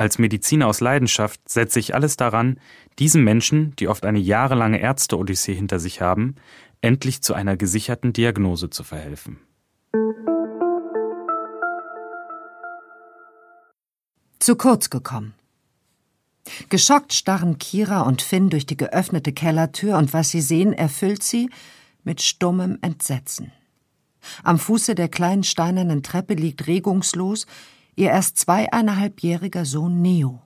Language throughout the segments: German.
Als Mediziner aus Leidenschaft setze ich alles daran, diesen Menschen, die oft eine jahrelange Ärzte-Odyssee hinter sich haben, endlich zu einer gesicherten Diagnose zu verhelfen. Zu kurz gekommen. Geschockt starren Kira und Finn durch die geöffnete Kellertür und was sie sehen, erfüllt sie mit stummem Entsetzen. Am Fuße der kleinen steinernen Treppe liegt regungslos ihr erst zweieinhalbjähriger Sohn Neo.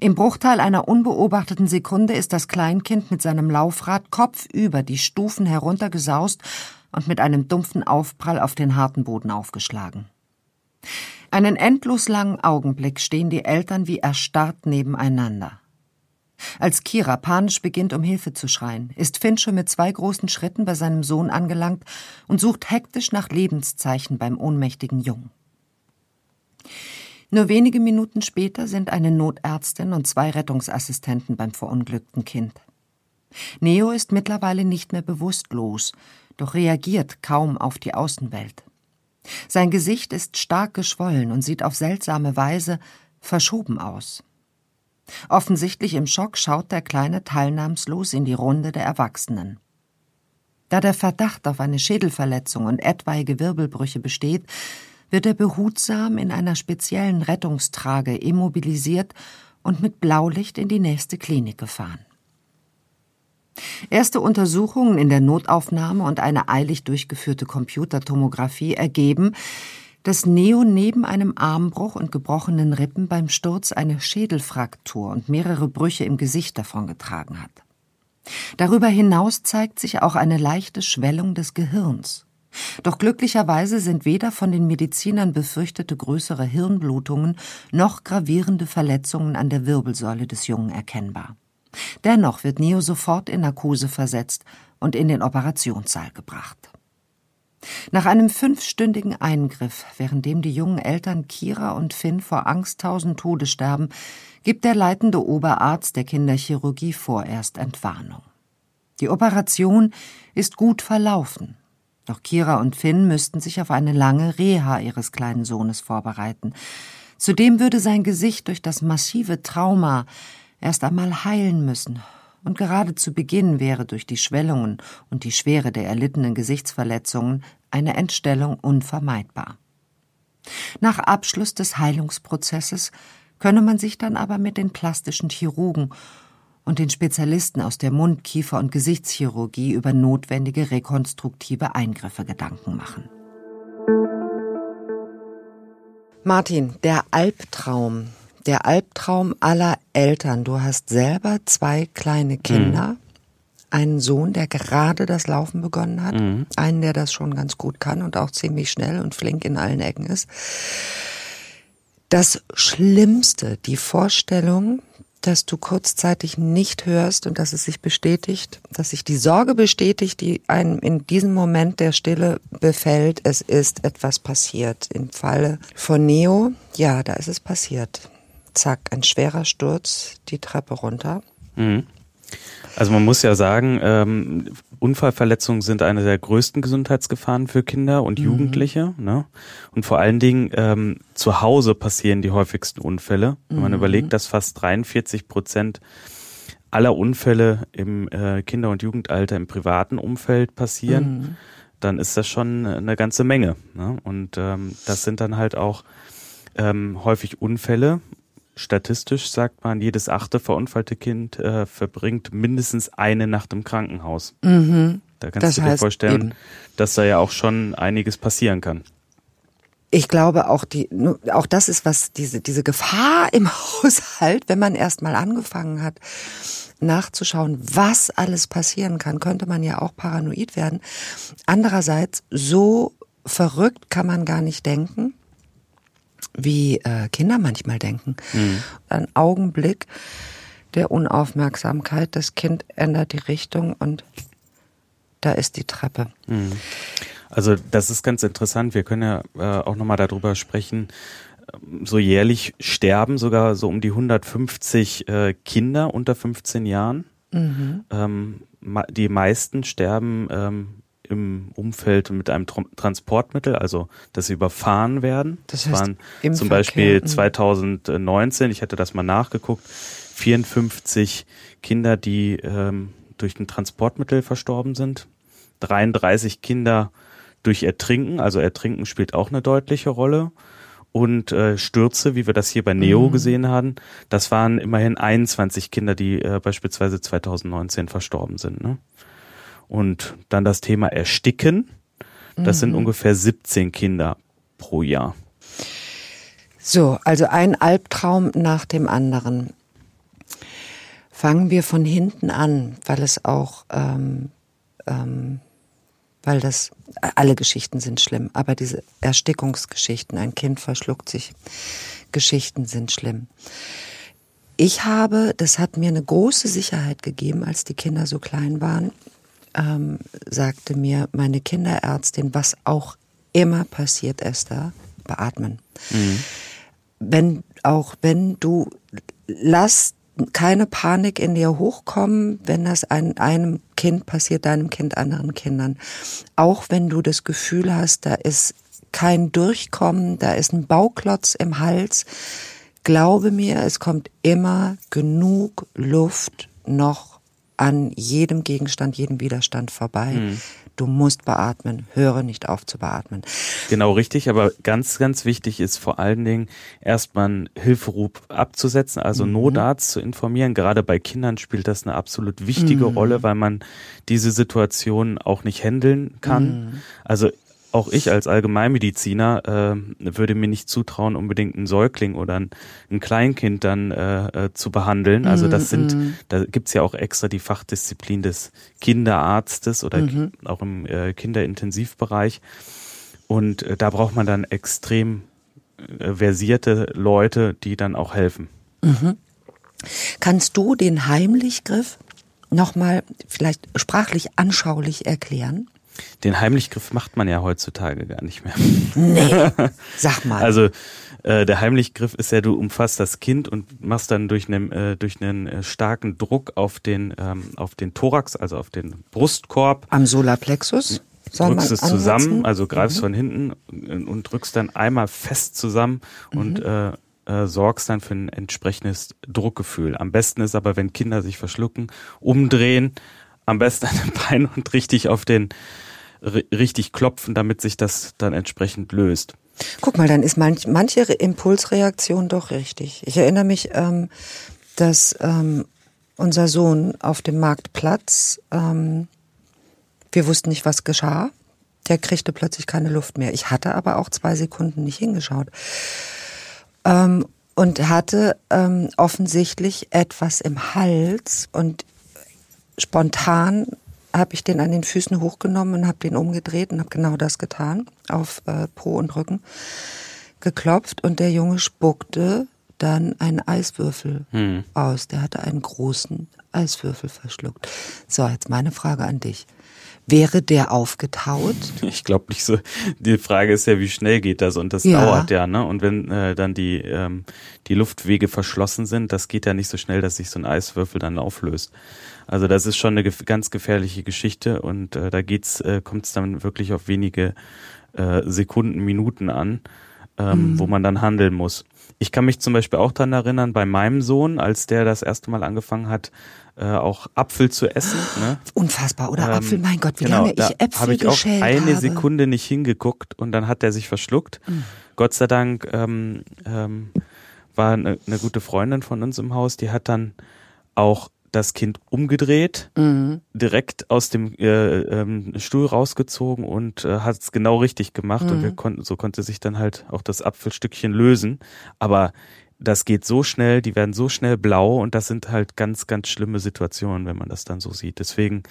Im Bruchteil einer unbeobachteten Sekunde ist das Kleinkind mit seinem Laufrad kopfüber die Stufen heruntergesaust und mit einem dumpfen Aufprall auf den harten Boden aufgeschlagen. Einen endlos langen Augenblick stehen die Eltern wie erstarrt nebeneinander. Als Kira panisch beginnt, um Hilfe zu schreien, ist Finn schon mit zwei großen Schritten bei seinem Sohn angelangt und sucht hektisch nach Lebenszeichen beim ohnmächtigen Jungen. Nur wenige Minuten später sind eine Notärztin und zwei Rettungsassistenten beim verunglückten Kind. Neo ist mittlerweile nicht mehr bewusstlos, doch reagiert kaum auf die Außenwelt. Sein Gesicht ist stark geschwollen und sieht auf seltsame Weise verschoben aus. Offensichtlich im Schock schaut der Kleine teilnahmslos in die Runde der Erwachsenen. Da der Verdacht auf eine Schädelverletzung und etwaige Wirbelbrüche besteht, wird er behutsam in einer speziellen Rettungstrage immobilisiert und mit Blaulicht in die nächste Klinik gefahren. Erste Untersuchungen in der Notaufnahme und eine eilig durchgeführte Computertomographie ergeben, dass Neo neben einem Armbruch und gebrochenen Rippen beim Sturz eine Schädelfraktur und mehrere Brüche im Gesicht davongetragen hat. Darüber hinaus zeigt sich auch eine leichte Schwellung des Gehirns. Doch glücklicherweise sind weder von den Medizinern befürchtete größere Hirnblutungen noch gravierende Verletzungen an der Wirbelsäule des Jungen erkennbar. Dennoch wird Neo sofort in Narkose versetzt und in den Operationssaal gebracht. Nach einem fünfstündigen Eingriff, währenddem die jungen Eltern Kira und Finn vor Angst tausend Tode sterben, gibt der leitende Oberarzt der Kinderchirurgie vorerst Entwarnung. Die Operation ist gut verlaufen doch Kira und Finn müssten sich auf eine lange Reha ihres kleinen Sohnes vorbereiten. Zudem würde sein Gesicht durch das massive Trauma erst einmal heilen müssen. Und gerade zu Beginn wäre durch die Schwellungen und die Schwere der erlittenen Gesichtsverletzungen eine Entstellung unvermeidbar. Nach Abschluss des Heilungsprozesses könne man sich dann aber mit den plastischen Chirurgen und den Spezialisten aus der Mund-, Kiefer- und Gesichtschirurgie über notwendige rekonstruktive Eingriffe Gedanken machen. Martin, der Albtraum, der Albtraum aller Eltern. Du hast selber zwei kleine Kinder, mhm. einen Sohn, der gerade das Laufen begonnen hat, mhm. einen, der das schon ganz gut kann und auch ziemlich schnell und flink in allen Ecken ist. Das Schlimmste, die Vorstellung, dass du kurzzeitig nicht hörst und dass es sich bestätigt, dass sich die Sorge bestätigt, die einem in diesem Moment der Stille befällt, es ist etwas passiert. Im Falle von Neo, ja, da ist es passiert. Zack, ein schwerer Sturz, die Treppe runter. Mhm. Also man muss ja sagen, ähm, Unfallverletzungen sind eine der größten Gesundheitsgefahren für Kinder und mhm. Jugendliche. Ne? Und vor allen Dingen ähm, zu Hause passieren die häufigsten Unfälle. Wenn man mhm. überlegt, dass fast 43 Prozent aller Unfälle im äh, Kinder- und Jugendalter im privaten Umfeld passieren, mhm. dann ist das schon eine ganze Menge. Ne? Und ähm, das sind dann halt auch ähm, häufig Unfälle Statistisch sagt man, jedes achte verunfallte Kind äh, verbringt mindestens eine Nacht im Krankenhaus. Mhm. Da kannst Das du dir vorstellen, eben. dass da ja auch schon einiges passieren kann. Ich glaube auch die, auch das ist was, diese, diese Gefahr im Haushalt, wenn man erst mal angefangen hat, nachzuschauen, was alles passieren kann, könnte man ja auch paranoid werden. Andererseits, so verrückt kann man gar nicht denken, wie äh, Kinder manchmal denken. Ein Augenblick der Unaufmerksamkeit, das Kind ändert die Richtung und da ist die Treppe. Also das ist ganz interessant. Wir können ja äh, auch nochmal darüber sprechen. Ähm, So jährlich sterben sogar so um die 150 äh, Kinder unter 15 Jahren. Ähm, ma- die meisten sterben ähm, im Umfeld mit einem Trom- Transportmittel, also dass sie überfahren werden. Das heißt, waren zum Verkehr, Beispiel mhm. 2019, ich hatte das mal nachgeguckt, 54 Kinder, die ähm, durch ein Transportmittel verstorben sind. 33 Kinder durch Ertrinken, also Ertrinken spielt auch eine deutliche Rolle. Und äh, Stürze, wie wir das hier bei Neo gesehen haben, das waren immerhin 21 Kinder, die äh, beispielsweise 2019 verstorben sind. Ne? Und dann das Thema Ersticken, das sind ungefähr 17 Kinder pro Jahr. So, also ein Albtraum nach dem anderen. Fangen wir von hinten an, weil es auch, ähm, ähm, weil das, alle Geschichten sind schlimm, aber diese Erstickungsgeschichten, ein Kind verschluckt sich, Geschichten sind schlimm. Ich habe, das hat mir eine große Sicherheit gegeben, als die Kinder so klein waren, ähm, sagte mir meine Kinderärztin, was auch immer passiert, Esther, beatmen. Wenn auch wenn du lass keine Panik in dir hochkommen, wenn das ein, einem Kind passiert, deinem Kind, anderen Kindern. Auch wenn du das Gefühl hast, da ist kein Durchkommen, da ist ein Bauklotz im Hals. Glaube mir, es kommt immer genug Luft noch an jedem Gegenstand, jedem Widerstand vorbei. Du musst beatmen. Höre nicht auf zu beatmen. Genau richtig, aber ganz, ganz wichtig ist vor allen Dingen erstmal Hilferuf abzusetzen, also Notarzt zu informieren. Gerade bei Kindern spielt das eine absolut wichtige Rolle, weil man diese Situation auch nicht handeln kann. Also auch ich als Allgemeinmediziner äh, würde mir nicht zutrauen, unbedingt einen Säugling oder ein, ein Kleinkind dann äh, äh, zu behandeln. Also das sind, da gibt's ja auch extra die Fachdisziplin des Kinderarztes oder ki- auch im äh, Kinderintensivbereich. Und äh, da braucht man dann extrem äh, versierte Leute, die dann auch helfen. Kannst du den Heimlichgriff nochmal vielleicht sprachlich anschaulich erklären? Den Heimlichgriff macht man ja heutzutage gar nicht mehr. Nee. Sag mal. Also äh, der Heimlichgriff ist ja, du umfasst das Kind und machst dann durch einen äh, durch einen äh, starken Druck auf den ähm, auf den Thorax, also auf den Brustkorb, Am Solarplexus? Soll drückst es ansetzen? zusammen, also greifst von hinten und, und drückst dann einmal fest zusammen und äh, äh, sorgst dann für ein entsprechendes Druckgefühl. Am besten ist aber, wenn Kinder sich verschlucken, umdrehen, am besten an den Bein und richtig auf den richtig klopfen, damit sich das dann entsprechend löst. Guck mal, dann ist manch, manche Re- Impulsreaktion doch richtig. Ich erinnere mich, ähm, dass ähm, unser Sohn auf dem Marktplatz, ähm, wir wussten nicht, was geschah. Der kriegte plötzlich keine Luft mehr. Ich hatte aber auch zwei Sekunden nicht hingeschaut. Ähm, und hatte ähm, offensichtlich etwas im Hals und spontan habe ich den an den Füßen hochgenommen und habe den umgedreht und habe genau das getan, auf äh, Po und Rücken geklopft und der Junge spuckte dann einen Eiswürfel aus. Der hatte einen großen Eiswürfel verschluckt. So, jetzt meine Frage an dich. Wäre der aufgetaut? Ich glaube nicht so. Die Frage ist ja, wie schnell geht das und das Ja. dauert ja, ne? Und wenn äh, dann die ähm, die Luftwege verschlossen sind, das geht ja nicht so schnell, dass sich so ein Eiswürfel dann auflöst. Also das ist schon eine gef ganz gefährliche Geschichte und äh, da geht's äh, kommt es dann wirklich auf wenige äh, Sekunden, Minuten an, ähm, wo man dann handeln muss. Ich kann mich zum Beispiel auch dran erinnern, bei meinem Sohn, als der das erste Mal angefangen hat, äh, auch Apfel zu essen. Ne? Unfassbar, oder Ähm, Apfel? Mein Gott, wie genau, lange ich Äpfel habe ich auch geschält eine. Sekunde nicht hingeguckt und dann hat er sich verschluckt. Mhm. Gott sei Dank ähm, ähm, war eine, eine gute Freundin von uns im Haus, die hat dann auch das Kind umgedreht, mhm. direkt aus dem äh, ähm, Stuhl rausgezogen und äh, hat es genau richtig gemacht mhm. und wir konnten, so konnte sich dann halt auch das Apfelstückchen lösen. Aber das geht so schnell, die werden so schnell blau und das sind halt ganz, ganz schlimme Situationen, wenn man das dann so sieht. Deswegen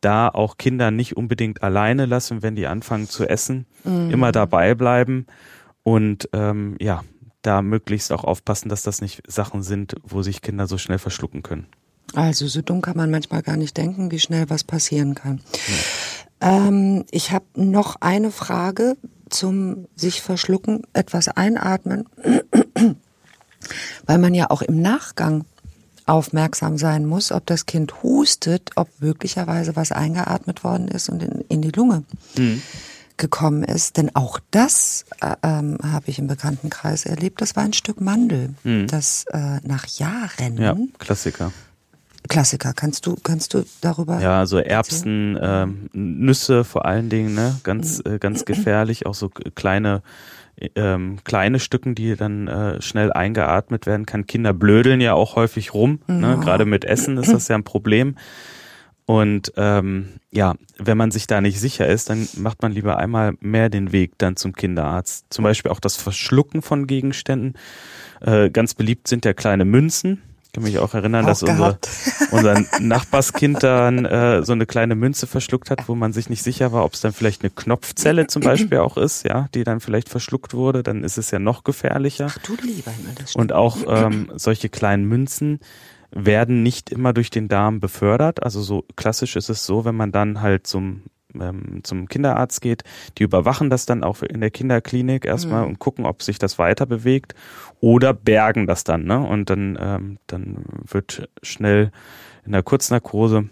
da auch Kinder nicht unbedingt alleine lassen, wenn die anfangen zu essen, mhm. immer dabei bleiben und ähm, ja, da möglichst auch aufpassen, dass das nicht Sachen sind, wo sich Kinder so schnell verschlucken können. Also so dumm kann man manchmal gar nicht denken, wie schnell was passieren kann. Ja. Ähm, ich habe noch eine Frage zum sich verschlucken, etwas einatmen, weil man ja auch im Nachgang aufmerksam sein muss, ob das Kind hustet, ob möglicherweise was eingeatmet worden ist und in, in die Lunge. Mhm gekommen ist. Denn auch das äh, ähm, habe ich im Bekanntenkreis erlebt. Das war ein Stück Mandel, mhm. das äh, nach Jahren. Ja, Klassiker. Klassiker. Kannst du, kannst du darüber? Ja, so Erbsen, äh, Nüsse vor allen Dingen, ne, ganz, mhm. äh, ganz gefährlich. Auch so kleine, ähm, kleine Stücken, die dann äh, schnell eingeatmet werden kann. Kinder blödeln ja auch häufig rum. Ne? Gerade mit Essen ist das ja ein Problem. Und ähm, ja, wenn man sich da nicht sicher ist, dann macht man lieber einmal mehr den Weg dann zum Kinderarzt. Zum Beispiel auch das Verschlucken von Gegenständen. Äh, ganz beliebt sind ja kleine Münzen. Ich kann mich auch erinnern, auch dass unser, unser Nachbarskind dann äh, so eine kleine Münze verschluckt hat, wo man sich nicht sicher war, ob es dann vielleicht eine Knopfzelle zum Beispiel auch ist, ja, die dann vielleicht verschluckt wurde, dann ist es ja noch gefährlicher. Ach du lieber, das stimmt. Und auch ähm, solche kleinen Münzen werden nicht immer durch den Darm befördert. Also so klassisch ist es so, wenn man dann halt zum ähm, zum Kinderarzt geht, die überwachen das dann auch in der Kinderklinik erstmal mhm. und gucken, ob sich das weiter bewegt oder bergen das dann, ne? Und dann, ähm, dann wird schnell in der Kurznarkose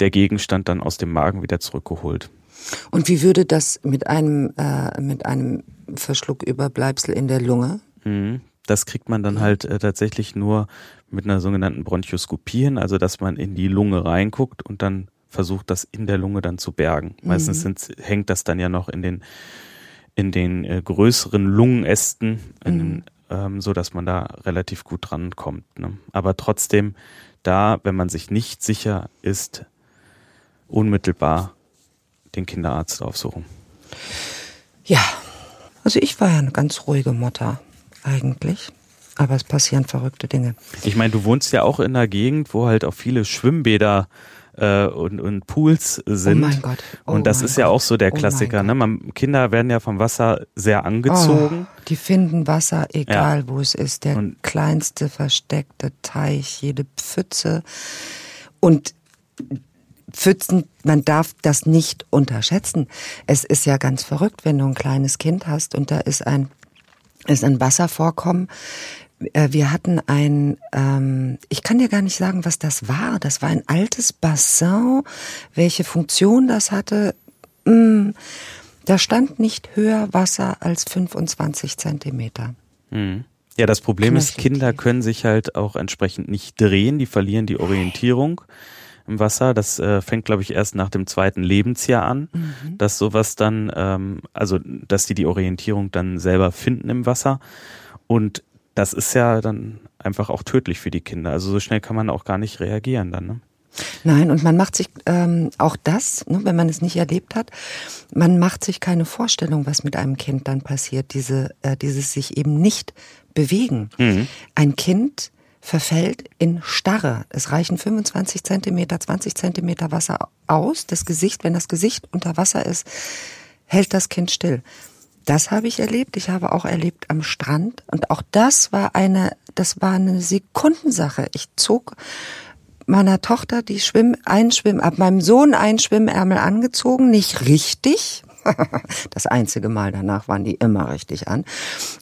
der Gegenstand dann aus dem Magen wieder zurückgeholt. Und wie würde das mit einem äh, mit einem Verschlucküberbleibsel in der Lunge? Mhm. Das kriegt man dann halt äh, tatsächlich nur mit einer sogenannten Bronchoskopie hin, also dass man in die Lunge reinguckt und dann versucht, das in der Lunge dann zu bergen. Mhm. Meistens sind, hängt das dann ja noch in den in den äh, größeren Lungenästen, mhm. ähm, so dass man da relativ gut dran kommt. Ne? Aber trotzdem, da, wenn man sich nicht sicher ist, unmittelbar den Kinderarzt aufsuchen. Ja, also ich war ja eine ganz ruhige Mutter eigentlich. Aber es passieren verrückte Dinge. Ich meine, du wohnst ja auch in einer Gegend, wo halt auch viele Schwimmbäder äh, und, und Pools sind. Oh mein Gott. Oh und das ist Gott. ja auch so der oh Klassiker. Oh ne? Man, Kinder werden ja vom Wasser sehr angezogen. Oh, die finden Wasser, egal ja. wo es ist. Der und kleinste versteckte Teich, jede Pfütze. Und Pfützen, man darf das nicht unterschätzen. Es ist ja ganz verrückt, wenn du ein kleines Kind hast und da ist ein ist ein Wasservorkommen. Äh, wir hatten ein, ähm, ich kann dir gar nicht sagen, was das war. Das war ein altes Bassin. Welche Funktion das hatte, mm, da stand nicht höher Wasser als 25 Zentimeter. Mhm. Ja, das Problem Knöchel ist, Kinder können sich halt auch entsprechend nicht drehen, die verlieren die Orientierung im Wasser. Das äh, fängt, glaube ich, erst nach dem zweiten Lebensjahr an, mhm. dass sowas dann, ähm, also dass die die Orientierung dann selber finden im Wasser. Und das ist ja dann einfach auch tödlich für die Kinder. Also so schnell kann man auch gar nicht reagieren dann. Ne? Nein, und man macht sich ähm, auch das, ne, wenn man es nicht erlebt hat, man macht sich keine Vorstellung, was mit einem Kind dann passiert, diese, äh, dieses sich eben nicht bewegen. Mhm. Ein Kind verfällt in Starre. Es reichen 25 Zentimeter, 20 Zentimeter Wasser aus. Das Gesicht, wenn das Gesicht unter Wasser ist, hält das Kind still. Das habe ich erlebt. Ich habe auch erlebt am Strand. Und auch das war eine, das war eine Sekundensache. Ich zog meiner Tochter die Schwimm, ein Schwimm, ab meinem Sohn ein Schwimmärmel angezogen. Nicht richtig, das einzige Mal danach waren die immer richtig an.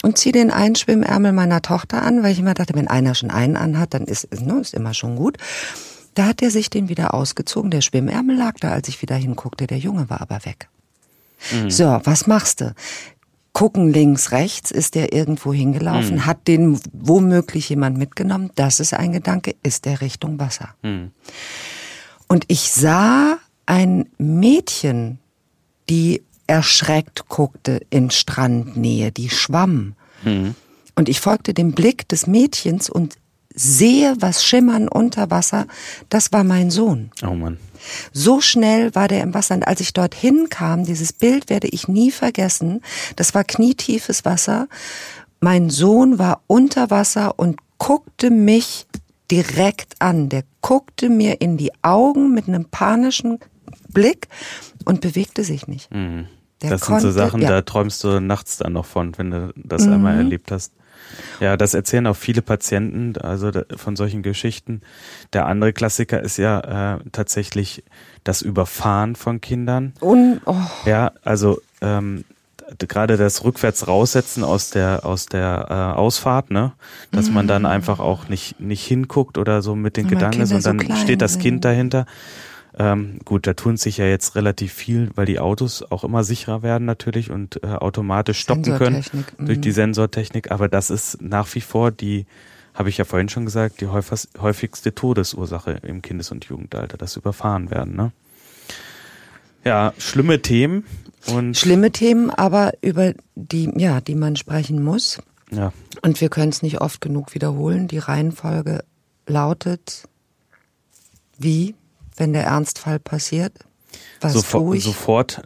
Und ziehe den einen Schwimmärmel meiner Tochter an, weil ich immer dachte, wenn einer schon einen anhat, dann ist, ne, ist immer schon gut. Da hat er sich den wieder ausgezogen. Der Schwimmärmel lag da, als ich wieder hinguckte. Der Junge war aber weg. Mhm. So, was machst du? Gucken links, rechts, ist der irgendwo hingelaufen, mhm. hat den womöglich jemand mitgenommen. Das ist ein Gedanke, ist der Richtung Wasser. Mhm. Und ich sah ein Mädchen, die erschreckt guckte in Strandnähe, die schwamm. Mhm. Und ich folgte dem Blick des Mädchens und sehe was schimmern unter Wasser. Das war mein Sohn. Oh Mann. So schnell war der im Wasser. Und als ich dorthin kam, dieses Bild werde ich nie vergessen. Das war knietiefes Wasser. Mein Sohn war unter Wasser und guckte mich direkt an. Der guckte mir in die Augen mit einem panischen Blick und bewegte sich nicht. Mhm. das konnte, sind so Sachen, ja. da träumst du nachts dann noch von, wenn du das mhm. einmal erlebt hast. Ja, das erzählen auch viele Patienten, also von solchen Geschichten. Der andere Klassiker ist ja äh, tatsächlich das Überfahren von Kindern. Un oh. Ja, also ähm, gerade das rückwärts raussetzen aus der aus der äh, Ausfahrt, ne, dass mhm. man dann mhm. einfach auch nicht nicht hinguckt oder so mit den Gedanken, sondern so steht das sind. Kind dahinter. Ähm, gut, da tun sich ja jetzt relativ viel, weil die Autos auch immer sicherer werden natürlich und äh, automatisch stoppen können durch die mhm. Sensortechnik. Aber das ist nach wie vor die, habe ich ja vorhin schon gesagt, die häufigste Todesursache im Kindes- und Jugendalter, das Überfahren werden. Ne? Ja, schlimme Themen. Und Schlimme Themen, aber über die, ja, die man sprechen muss. Ja. Und wir können es nicht oft genug wiederholen. Die Reihenfolge lautet wie, wenn der Ernstfall passiert? Was sofort, tue ich? sofort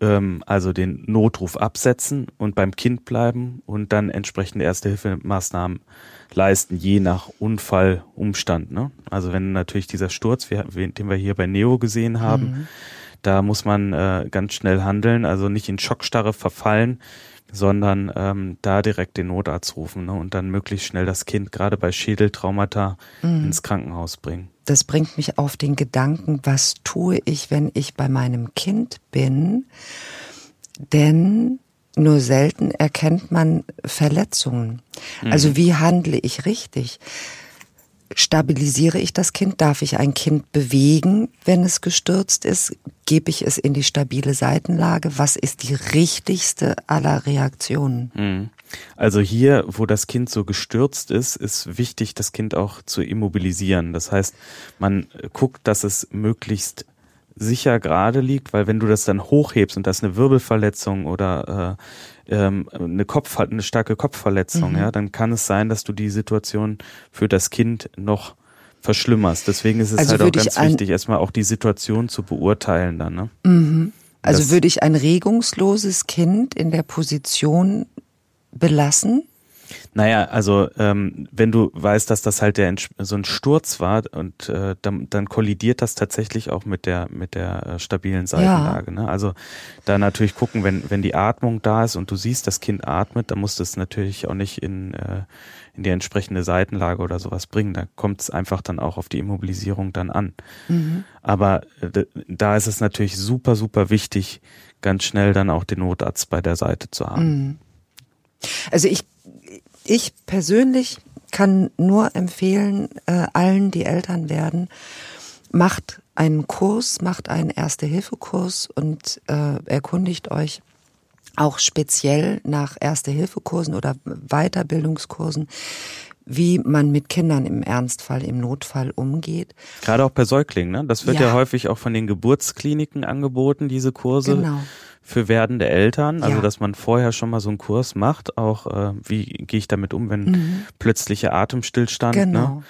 ähm, also den Notruf absetzen und beim Kind bleiben und dann entsprechende Erste-Hilfemaßnahmen leisten, je nach Unfallumstand. Ne? Also wenn natürlich dieser Sturz, den wir hier bei Neo gesehen haben, mhm da muss man äh, ganz schnell handeln, also nicht in Schockstarre verfallen, sondern ähm, da direkt den Notarzt rufen ne, und dann möglichst schnell das Kind gerade bei Schädeltraumata mhm. ins Krankenhaus bringen. Das bringt mich auf den Gedanken, was tue ich, wenn ich bei meinem Kind bin? Denn nur selten erkennt man Verletzungen. Also mhm. wie handle ich richtig? Stabilisiere ich das Kind? Darf ich ein Kind bewegen, wenn es gestürzt ist? Gebe ich es in die stabile Seitenlage? Was ist die richtigste aller Reaktionen? Hm. Also hier, wo das Kind so gestürzt ist, ist wichtig, das Kind auch zu immobilisieren. Das heißt, man guckt, dass es möglichst sicher gerade liegt, weil wenn du das dann hochhebst und das ist eine Wirbelverletzung oder äh, ähm, eine Kopf eine starke Kopfverletzung, mhm. ja, dann kann es sein, dass du die Situation für das Kind noch verschlimmerst. Deswegen ist es also halt auch ganz wichtig, erstmal auch die Situation zu beurteilen dann. Ne? Mhm. Also das würde ich ein regungsloses Kind in der Position belassen? Naja, also ähm, wenn du weißt, dass das halt der so ein Sturz war und äh, dann, dann kollidiert das tatsächlich auch mit der mit der äh, stabilen Seitenlage. Ja. Ne? Also da natürlich gucken, wenn wenn die Atmung da ist und du siehst, das Kind atmet, dann musst du es natürlich auch nicht in äh, in die entsprechende Seitenlage oder sowas bringen. Da kommt es einfach dann auch auf die Immobilisierung dann an. Mhm. Aber äh, da ist es natürlich super super wichtig, ganz schnell dann auch den Notarzt bei der Seite zu haben. Mhm. Also ich ich persönlich kann nur empfehlen, äh, allen, die Eltern werden, macht einen Kurs, macht einen Erste-Hilfe-Kurs und äh, erkundigt euch auch speziell nach Erste-Hilfe-Kursen oder Weiterbildungskursen, wie man mit Kindern im Ernstfall, im Notfall umgeht. Gerade auch bei Säuglingen, ne? Das wird ja, ja häufig auch von den Geburtskliniken angeboten, diese Kurse. Genau für werdende Eltern, also ja. dass man vorher schon mal so einen Kurs macht, auch äh, wie gehe ich damit um, wenn mhm. plötzlicher Atemstillstand. Ne? Genau. Ne?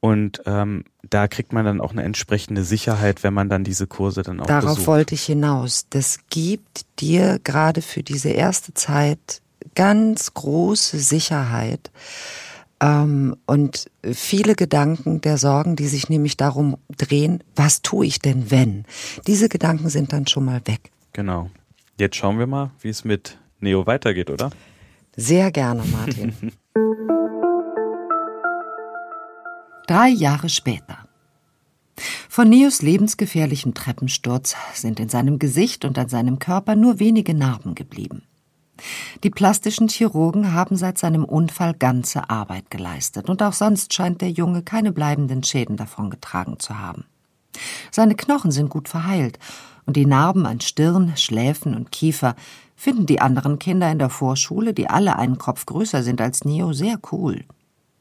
Und ähm, da kriegt man dann auch eine entsprechende Sicherheit, wenn man dann diese Kurse dann auch Darauf besucht. wollte ich hinaus. Das gibt dir gerade für diese erste Zeit ganz große Sicherheit ähm, und viele Gedanken der Sorgen, die sich nämlich darum drehen, was tue ich denn wenn? Diese Gedanken sind dann schon mal weg. Genau. Jetzt schauen wir mal, wie es mit Neo weitergeht, oder? Sehr gerne, Martin. Drei Jahre später. Von Neos lebensgefährlichem Treppensturz sind in seinem Gesicht und an seinem Körper nur wenige Narben geblieben. Die plastischen Chirurgen haben seit seinem Unfall ganze Arbeit geleistet, und auch sonst scheint der Junge keine bleibenden Schäden davongetragen zu haben. Seine Knochen sind gut verheilt, und die Narben an Stirn, Schläfen und Kiefer finden die anderen Kinder in der Vorschule, die alle einen Kopf größer sind als Neo, sehr cool.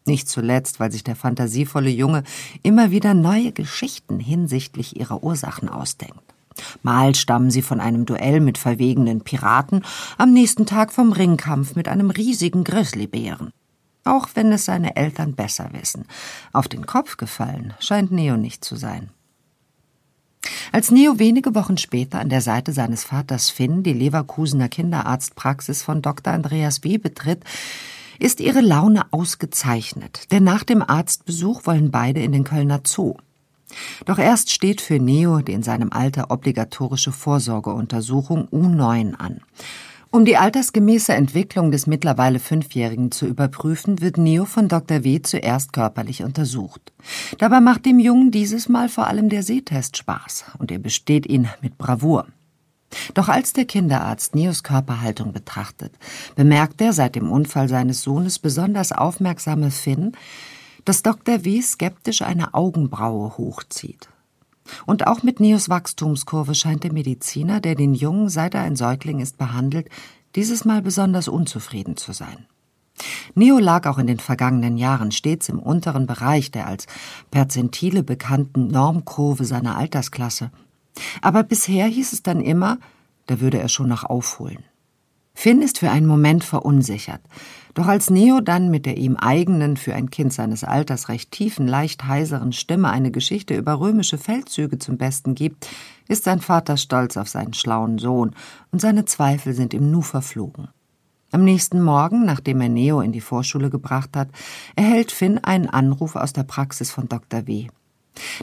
Nicht zuletzt, weil sich der fantasievolle Junge immer wieder neue Geschichten hinsichtlich ihrer Ursachen ausdenkt. Mal stammen sie von einem Duell mit verwegenen Piraten, am nächsten Tag vom Ringkampf mit einem riesigen Grizzlybären. Auch wenn es seine Eltern besser wissen. Auf den Kopf gefallen scheint Neo nicht zu sein. Als Neo wenige Wochen später an der Seite seines Vaters Finn die Leverkusener Kinderarztpraxis von Dr. Andreas W. betritt, ist ihre Laune ausgezeichnet, denn nach dem Arztbesuch wollen beide in den Kölner Zoo. Doch erst steht für Neo die in seinem Alter obligatorische Vorsorgeuntersuchung U9 an. Um die altersgemäße Entwicklung des mittlerweile Fünfjährigen zu überprüfen, wird Neo von Dr. W. zuerst körperlich untersucht. Dabei macht dem Jungen dieses Mal vor allem der Sehtest Spaß und er besteht ihn mit Bravour. Doch als der Kinderarzt Neos Körperhaltung betrachtet, bemerkt er seit dem Unfall seines Sohnes besonders aufmerksame Finn, dass Dr. W. skeptisch eine Augenbraue hochzieht. Und auch mit Neos Wachstumskurve scheint der Mediziner, der den Jungen seit er ein Säugling ist behandelt, dieses Mal besonders unzufrieden zu sein. Neo lag auch in den vergangenen Jahren stets im unteren Bereich der als Perzentile bekannten Normkurve seiner Altersklasse. Aber bisher hieß es dann immer, da würde er schon noch aufholen. Finn ist für einen Moment verunsichert. Doch als Neo dann mit der ihm eigenen, für ein Kind seines Alters recht tiefen, leicht heiseren Stimme eine Geschichte über römische Feldzüge zum Besten gibt, ist sein Vater stolz auf seinen schlauen Sohn und seine Zweifel sind ihm nu verflogen. Am nächsten Morgen, nachdem er Neo in die Vorschule gebracht hat, erhält Finn einen Anruf aus der Praxis von Dr. W.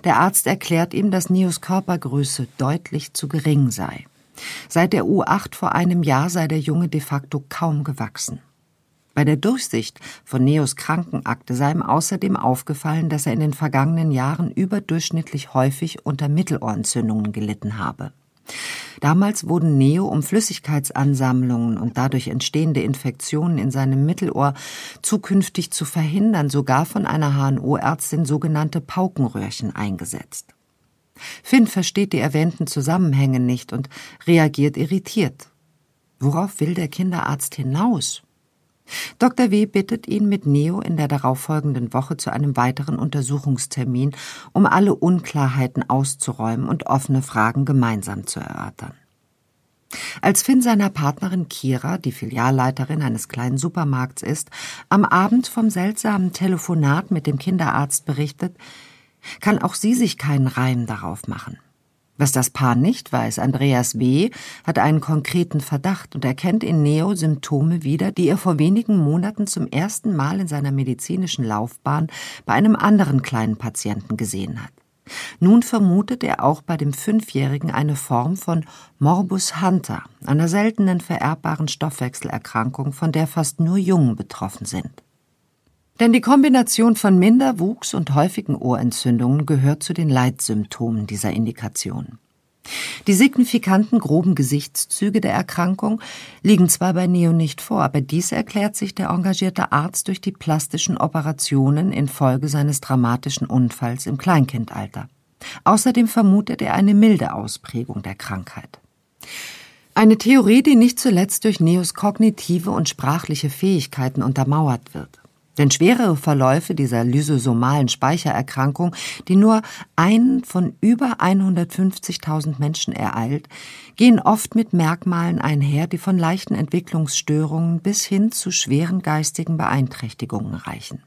Der Arzt erklärt ihm, dass Neos Körpergröße deutlich zu gering sei. Seit der U8 vor einem Jahr sei der Junge de facto kaum gewachsen. Bei der Durchsicht von Neos Krankenakte sei ihm außerdem aufgefallen, dass er in den vergangenen Jahren überdurchschnittlich häufig unter Mittelohrentzündungen gelitten habe. Damals wurden Neo um Flüssigkeitsansammlungen und dadurch entstehende Infektionen in seinem Mittelohr zukünftig zu verhindern, sogar von einer HNO-Ärztin sogenannte Paukenröhrchen eingesetzt. Finn versteht die erwähnten Zusammenhänge nicht und reagiert irritiert. Worauf will der Kinderarzt hinaus? Dr. W. bittet ihn mit Neo in der darauffolgenden Woche zu einem weiteren Untersuchungstermin, um alle Unklarheiten auszuräumen und offene Fragen gemeinsam zu erörtern. Als Finn seiner Partnerin Kira, die Filialleiterin eines kleinen Supermarkts ist, am Abend vom seltsamen Telefonat mit dem Kinderarzt berichtet, kann auch sie sich keinen Reim darauf machen. Was das Paar nicht weiß, Andreas W. hat einen konkreten Verdacht und erkennt in Neo Symptome wieder, die er vor wenigen Monaten zum ersten Mal in seiner medizinischen Laufbahn bei einem anderen kleinen Patienten gesehen hat. Nun vermutet er auch bei dem Fünfjährigen eine Form von Morbus Hunter, einer seltenen vererbbaren Stoffwechselerkrankung, von der fast nur Jungen betroffen sind. Denn die Kombination von Minderwuchs und häufigen Ohrentzündungen gehört zu den Leitsymptomen dieser Indikation. Die signifikanten groben Gesichtszüge der Erkrankung liegen zwar bei Neo nicht vor, aber dies erklärt sich der engagierte Arzt durch die plastischen Operationen infolge seines dramatischen Unfalls im Kleinkindalter. Außerdem vermutet er eine milde Ausprägung der Krankheit. Eine Theorie, die nicht zuletzt durch Neos kognitive und sprachliche Fähigkeiten untermauert wird. Denn schwerere Verläufe dieser lysosomalen Speichererkrankung, die nur einen von über 150.000 Menschen ereilt, gehen oft mit Merkmalen einher, die von leichten Entwicklungsstörungen bis hin zu schweren geistigen Beeinträchtigungen reichen.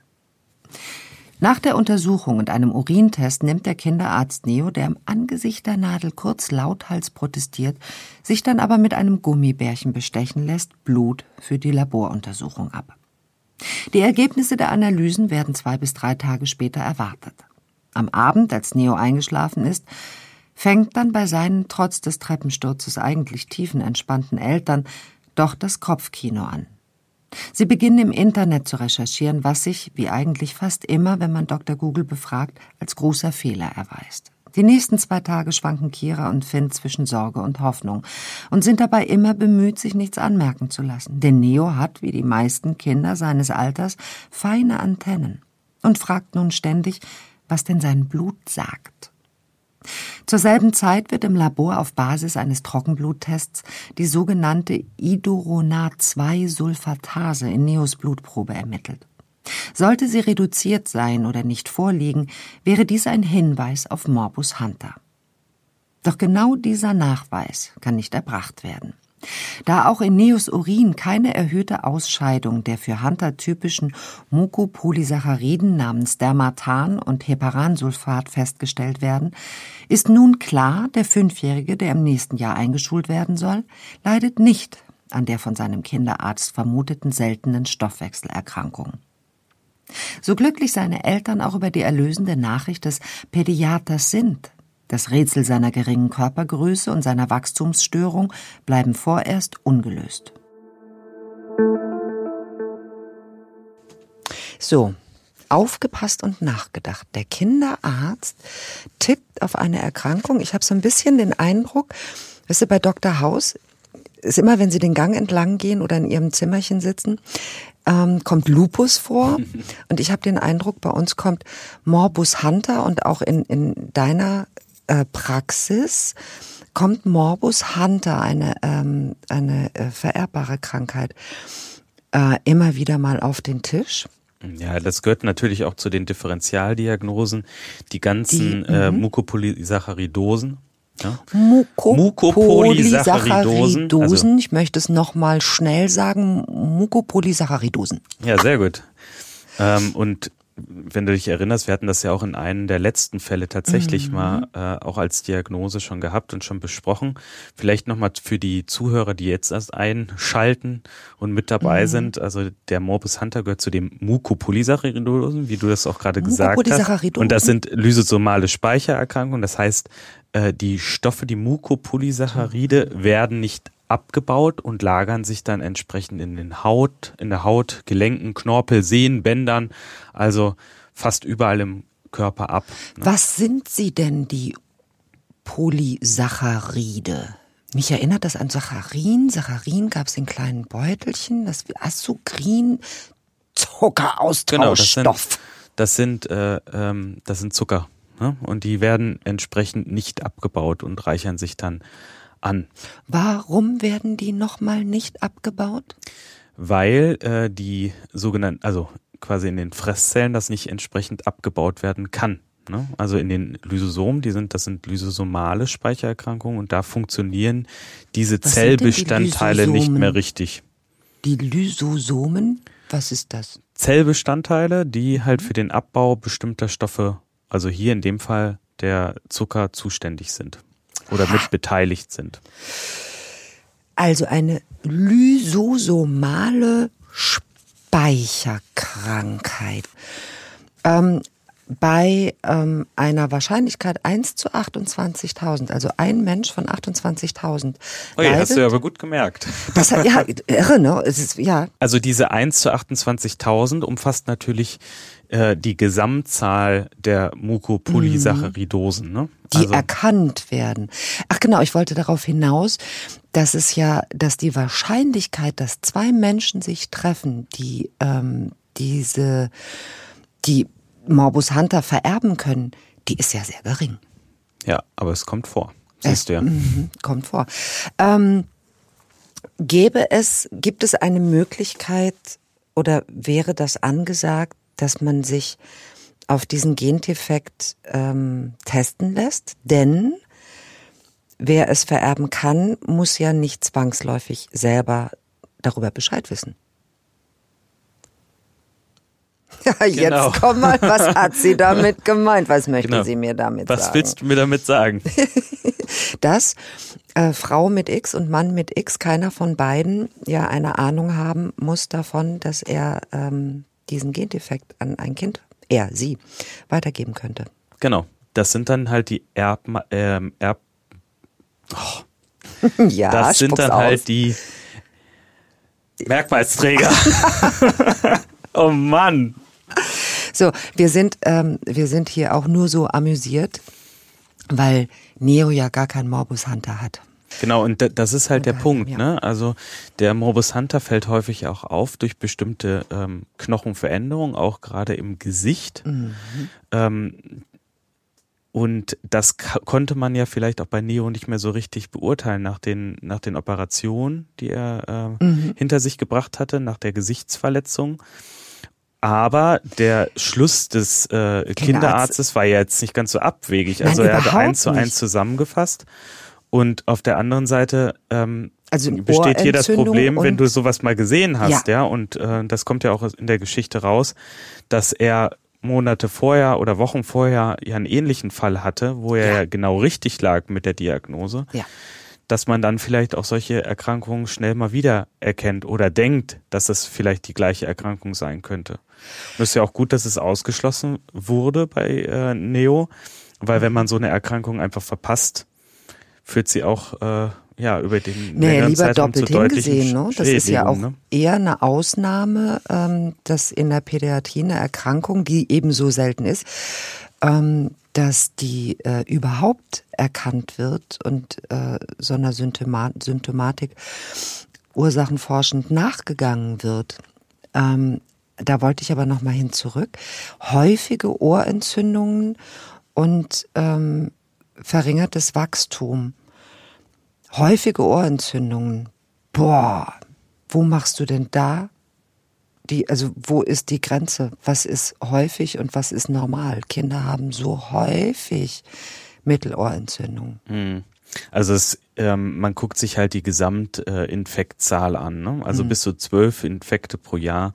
Nach der Untersuchung und einem Urintest nimmt der Kinderarzt Neo, der im Angesicht der Nadel kurz lauthals protestiert, sich dann aber mit einem Gummibärchen bestechen lässt, Blut für die Laboruntersuchung ab. Die Ergebnisse der Analysen werden zwei bis drei Tage später erwartet. Am Abend, als Neo eingeschlafen ist, fängt dann bei seinen trotz des Treppensturzes eigentlich tiefenentspannten Eltern doch das Kopfkino an. Sie beginnen im Internet zu recherchieren, was sich, wie eigentlich fast immer, wenn man Dr. Google befragt, als großer Fehler erweist. Die nächsten zwei Tage schwanken Kira und Finn zwischen Sorge und Hoffnung und sind dabei immer bemüht, sich nichts anmerken zu lassen. Denn Neo hat, wie die meisten Kinder seines Alters, feine Antennen und fragt nun ständig, was denn sein Blut sagt. Zur selben Zeit wird im Labor auf Basis eines Trockenbluttests die sogenannte Iduronat-2-Sulfatase in Neos Blutprobe ermittelt. Sollte sie reduziert sein oder nicht vorliegen, wäre dies ein Hinweis auf Morbus Hunter. Doch genau dieser Nachweis kann nicht erbracht werden. Da auch in Neos Urin keine erhöhte Ausscheidung der für Hunter typischen Mucopolysacchariden namens Dermatan und Heparansulfat festgestellt werden, ist nun klar, der Fünfjährige, der im nächsten Jahr eingeschult werden soll, leidet nicht an der von seinem Kinderarzt vermuteten seltenen Stoffwechselerkrankung. So glücklich seine Eltern auch über die erlösende Nachricht des Pädiaters sind, das Rätsel seiner geringen Körpergröße und seiner Wachstumsstörung bleiben vorerst ungelöst. So, aufgepasst und nachgedacht. Der Kinderarzt tippt auf eine Erkrankung. Ich habe so ein bisschen den Eindruck, weißt du, bei Dr. Haus ist immer, wenn sie den Gang entlang gehen oder in ihrem Zimmerchen sitzen, ähm, kommt Lupus vor. Und ich habe den Eindruck, bei uns kommt Morbus Hunter und auch in, in deiner äh, Praxis kommt Morbus Hunter, eine, ähm, eine äh, vererbbare Krankheit, äh, immer wieder mal auf den Tisch. Ja, das gehört natürlich auch zu den Differentialdiagnosen. Die ganzen die, äh, mhm. Ja. Mukopolysaccharidosen. Also, ich möchte es nochmal schnell sagen, Mukopolysaccharidosen. Ja, sehr gut. ähm, und wenn du dich erinnerst, wir hatten das ja auch in einem der letzten Fälle tatsächlich mhm. mal äh, auch als Diagnose schon gehabt und schon besprochen. Vielleicht nochmal für die Zuhörer, die jetzt erst einschalten und mit dabei mhm. sind. Also der Morbus Hunter gehört zu den Mukopolysaccharidosen, wie du das auch gerade gesagt hast. Und das sind lysosomale Speichererkrankungen. Das heißt, äh, die Stoffe, die Mukopolysaccharide, werden nicht abgebaut und lagern sich dann entsprechend in den Haut, in der Haut, Gelenken, Knorpel, Sehnen, Bändern, also fast überall im Körper ab. Ne? Was sind sie denn, die Polysaccharide? Mich erinnert das an Saccharin. Saccharin gab es in kleinen Beutelchen. Das Asukrin, Zuckeraustauschstoff. Genau, das sind, das sind, äh, ähm, das sind Zucker. Ne? Und die werden entsprechend nicht abgebaut und reichern sich dann an. Warum werden die nochmal nicht abgebaut? Weil äh, die sogenannten, also quasi in den Fresszellen das nicht entsprechend abgebaut werden kann. Ne? Also in den Lysosomen, die sind, das sind lysosomale Speichererkrankungen und da funktionieren diese was Zellbestandteile die nicht mehr richtig. Die Lysosomen, was ist das? Zellbestandteile, die halt für den Abbau bestimmter Stoffe, also hier in dem Fall der Zucker zuständig sind oder mit beteiligt sind. Also eine lysosomale Speicherkrankheit. Ähm, bei ähm, einer Wahrscheinlichkeit 1 zu 28.000, also ein Mensch von 28.000. Oh ja, hast du ja aber gut gemerkt. Das hat, ja, irre, ne? Es ist, ja. Also diese 1 zu 28.000 umfasst natürlich äh, die Gesamtzahl der Mukopolysaccharidosen, ne? Die also. erkannt werden. Ach genau, ich wollte darauf hinaus, dass es ja, dass die Wahrscheinlichkeit, dass zwei Menschen sich treffen, die ähm, diese, die Morbus Hunter vererben können, die ist ja sehr gering. Ja, aber es kommt vor. Siehst du ja. Mhm, kommt vor. Ähm, gäbe es, gibt es eine Möglichkeit oder wäre das angesagt, dass man sich auf diesen Gendefekt ähm, testen lässt, denn wer es vererben kann, muss ja nicht zwangsläufig selber darüber Bescheid wissen. Ja, jetzt genau. komm mal, was hat sie damit gemeint? Was möchte genau. sie mir damit was sagen? Was willst du mir damit sagen? Dass äh, Frau mit X und Mann mit X, keiner von beiden ja eine Ahnung haben muss davon, dass er ähm, diesen Gendefekt an ein Kind, er, sie, weitergeben könnte. Genau. Das sind dann halt die Erb, ähm, Erb oh. ja, das sind dann halt aus. halt die Merkmalsträger. oh Mann. So, wir sind, ähm, wir sind hier auch nur so amüsiert, weil Neo ja gar keinen Morbus Hunter hat. Genau, und das ist halt der Punkt. Ja. Ne? Also der Morbus Hunter fällt häufig auch auf durch bestimmte ähm, Knochenveränderungen, auch gerade im Gesicht. Mhm. Ähm, und das konnte man ja vielleicht auch bei Neo nicht mehr so richtig beurteilen nach den, nach den Operationen, die er äh, mhm. hinter sich gebracht hatte, nach der Gesichtsverletzung. Aber der Schluss des äh, Kinderarztes war ja jetzt nicht ganz so abwegig. Also Nein, er hatte eins zu eins zusammengefasst. Und auf der anderen Seite ähm, also besteht hier das Problem, wenn du sowas mal gesehen hast, ja, ja und äh, das kommt ja auch in der Geschichte raus, dass er Monate vorher oder Wochen vorher ja einen ähnlichen Fall hatte, wo er ja. genau richtig lag mit der Diagnose. Ja. Dass man dann vielleicht auch solche Erkrankungen schnell mal wieder erkennt oder denkt, dass es vielleicht die gleiche Erkrankung sein könnte. Und es ist ja auch gut, dass es ausgeschlossen wurde bei äh, Neo, weil wenn man so eine Erkrankung einfach verpasst, führt sie auch äh, ja, über den nee, lieber Zeitraum doppelt hingesehen. Ne? Das ist ja auch ne? eher eine Ausnahme, ähm, dass in der Pädiatrie eine Erkrankung, die eben so selten ist, ähm, dass die äh, überhaupt erkannt wird und äh, so einer Symptomat Symptomatik ursachenforschend nachgegangen wird. Ähm, da wollte ich aber noch mal hin zurück. Häufige Ohrentzündungen und ähm, verringertes Wachstum häufige Ohrentzündungen. Boah, wo machst du denn da die, also wo ist die Grenze? Was ist häufig und was ist normal? Kinder haben so häufig Mittelohrentzündungen. Mhm. Also es, ähm, man guckt sich halt die Gesamtinfektzahl an. Ne? Also mhm. bis zu zwölf Infekte pro Jahr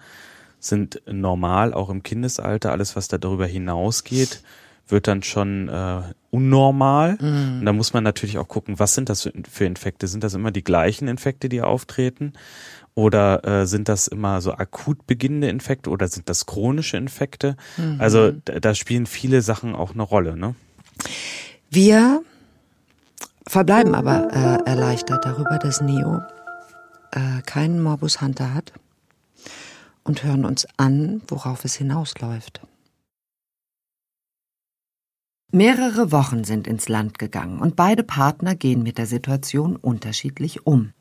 sind normal, auch im Kindesalter. Alles, was da darüber hinausgeht, wird dann schon äh, unnormal. Mhm. Und da muss man natürlich auch gucken, was sind das für Infekte? Sind das immer die gleichen Infekte, die auftreten? Oder äh, sind das immer so akut beginnende Infekte oder sind das chronische Infekte? Mhm. Also da, da, spielen viele Sachen auch eine Rolle. Ne? Wir verbleiben aber äh, erleichtert darüber, dass Neo äh, keinen Morbus Hunter hat und hören uns an, worauf es hinausläuft. Mehrere Wochen sind ins Land gegangen und beide Partner gehen mit der Situation unterschiedlich um.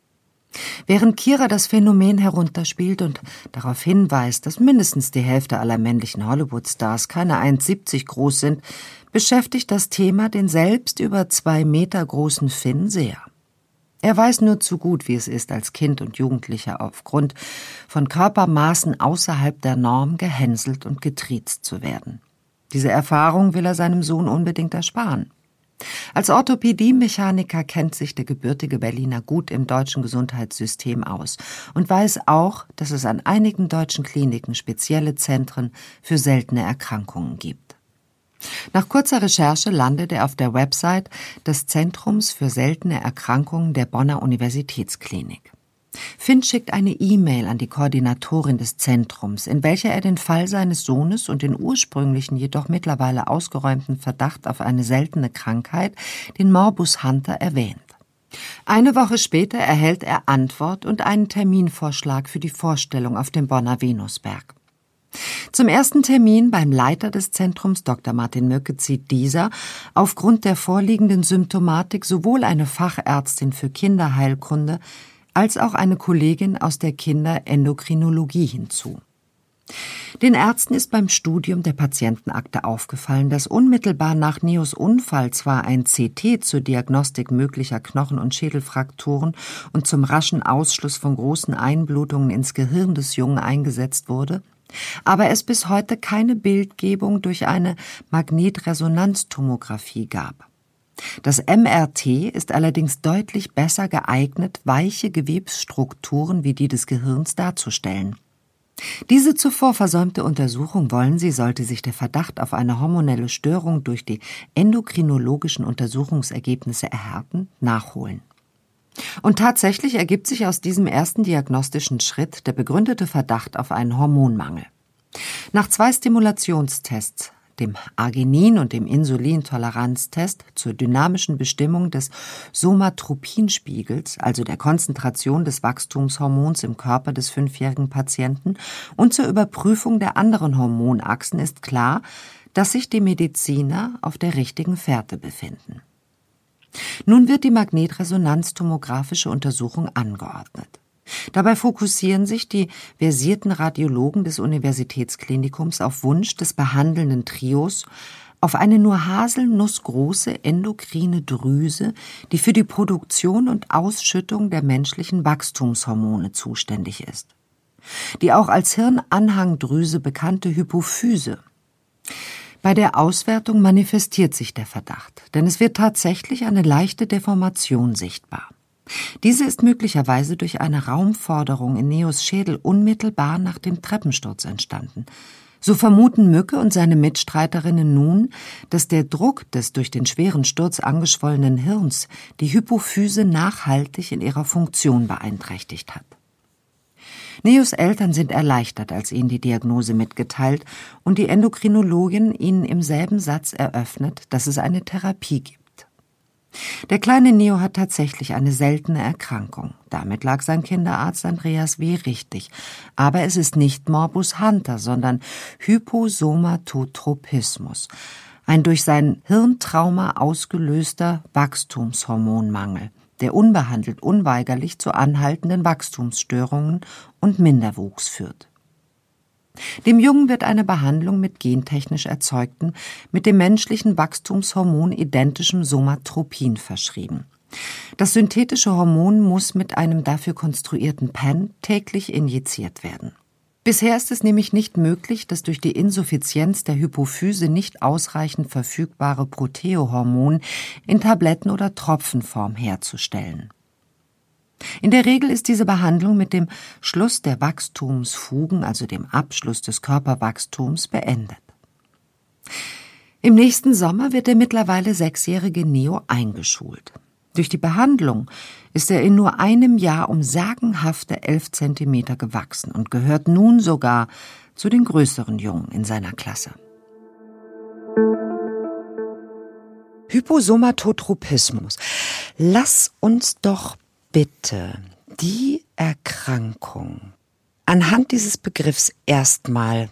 Während Kira das Phänomen herunterspielt und darauf hinweist, dass mindestens die Hälfte aller männlichen Hollywood-Stars keine 1,70 groß sind, beschäftigt das Thema den selbst über zwei Meter großen Finn sehr. Er weiß nur zu gut, wie es ist, als Kind und Jugendlicher aufgrund von Körpermaßen außerhalb der Norm gehänselt und getriezt zu werden. Diese Erfahrung will er seinem Sohn unbedingt ersparen. Als Orthopädie-Mechaniker kennt sich der gebürtige Berliner gut im deutschen Gesundheitssystem aus und weiß auch, dass es an einigen deutschen Kliniken spezielle Zentren für seltene Erkrankungen gibt. Nach kurzer Recherche landet er auf der Website des Zentrums für seltene Erkrankungen der Bonner Universitätsklinik. Finn schickt eine E-Mail an die Koordinatorin des Zentrums, in welcher er den Fall seines Sohnes und den ursprünglichen, jedoch mittlerweile ausgeräumten Verdacht auf eine seltene Krankheit, den Morbus Hunter, erwähnt. Eine Woche später erhält er Antwort und einen Terminvorschlag für die Vorstellung auf dem Bonner Venusberg. Zum ersten Termin beim Leiter des Zentrums Dr. Martin Möcke zieht dieser aufgrund der vorliegenden Symptomatik sowohl eine Fachärztin für Kinderheilkunde als auch eine Kollegin aus der Kinderendokrinologie hinzu. Den Ärzten ist beim Studium der Patientenakte aufgefallen, dass unmittelbar nach Neos Unfall zwar ein CT zur Diagnostik möglicher Knochen- und Schädelfrakturen und zum raschen Ausschluss von großen Einblutungen ins Gehirn des Jungen eingesetzt wurde, aber es bis heute keine Bildgebung durch eine Magnetresonanztomographie gab. Das MRT ist allerdings deutlich besser geeignet, weiche Gewebsstrukturen wie die des Gehirns darzustellen. Diese zuvor versäumte Untersuchung wollen sie, sollte sich der Verdacht auf eine hormonelle Störung durch die endokrinologischen Untersuchungsergebnisse erhärten, nachholen. Und tatsächlich ergibt sich aus diesem ersten diagnostischen Schritt der begründete Verdacht auf einen Hormonmangel. Nach zwei Stimulationstests dem Arginin- und dem Insulintoleranztest zur dynamischen Bestimmung des Somatropinspiegels, also der Konzentration des Wachstumshormons im Körper des fünfjährigen Patienten, und zur Überprüfung der anderen Hormonachsen ist klar, dass sich die Mediziner auf der richtigen Fährte befinden. Nun wird die Magnetresonanztomographische Untersuchung angeordnet. Dabei fokussieren sich die versierten Radiologen des Universitätsklinikums auf Wunsch des behandelnden Trios auf eine nur haselnussgroße endokrine Drüse, die für die Produktion und Ausschüttung der menschlichen Wachstumshormone zuständig ist. Die auch als Hirnanhangdrüse bekannte Hypophyse. Bei der Auswertung manifestiert sich der Verdacht, denn es wird tatsächlich eine leichte Deformation sichtbar. Diese ist möglicherweise durch eine Raumforderung in Neos Schädel unmittelbar nach dem Treppensturz entstanden. So vermuten Mücke und seine Mitstreiterinnen nun, dass der Druck des durch den schweren Sturz angeschwollenen Hirns die Hypophyse nachhaltig in ihrer Funktion beeinträchtigt hat. Neos Eltern sind erleichtert, als ihnen die Diagnose mitgeteilt und die Endokrinologin ihnen im selben Satz eröffnet, dass es eine Therapie gibt. Der kleine Neo hat tatsächlich eine seltene Erkrankung. Damit lag sein Kinderarzt Andreas W. richtig. Aber es ist nicht Morbus Hunter, sondern Hyposomatotropismus. Ein durch sein Hirntrauma ausgelöster Wachstumshormonmangel, der unbehandelt unweigerlich zu anhaltenden Wachstumsstörungen und Minderwuchs führt. Dem Jungen wird eine Behandlung mit gentechnisch erzeugten, mit dem menschlichen Wachstumshormon identischem Somatropin verschrieben. Das synthetische Hormon muss mit einem dafür konstruierten Pen täglich injiziert werden. Bisher ist es nämlich nicht möglich, das durch die Insuffizienz der Hypophyse nicht ausreichend verfügbare Proteohormon in Tabletten- oder Tropfenform herzustellen. In der Regel ist diese Behandlung mit dem Schluss der Wachstumsfugen, also dem Abschluss des Körperwachstums, beendet. Im nächsten Sommer wird der mittlerweile sechsjährige Neo eingeschult. Durch die Behandlung ist er in nur einem Jahr um sagenhafte elf Zentimeter gewachsen und gehört nun sogar zu den größeren Jungen in seiner Klasse. Hyposomatotropismus. Lass uns doch bitte die Erkrankung anhand dieses Begriffs erstmal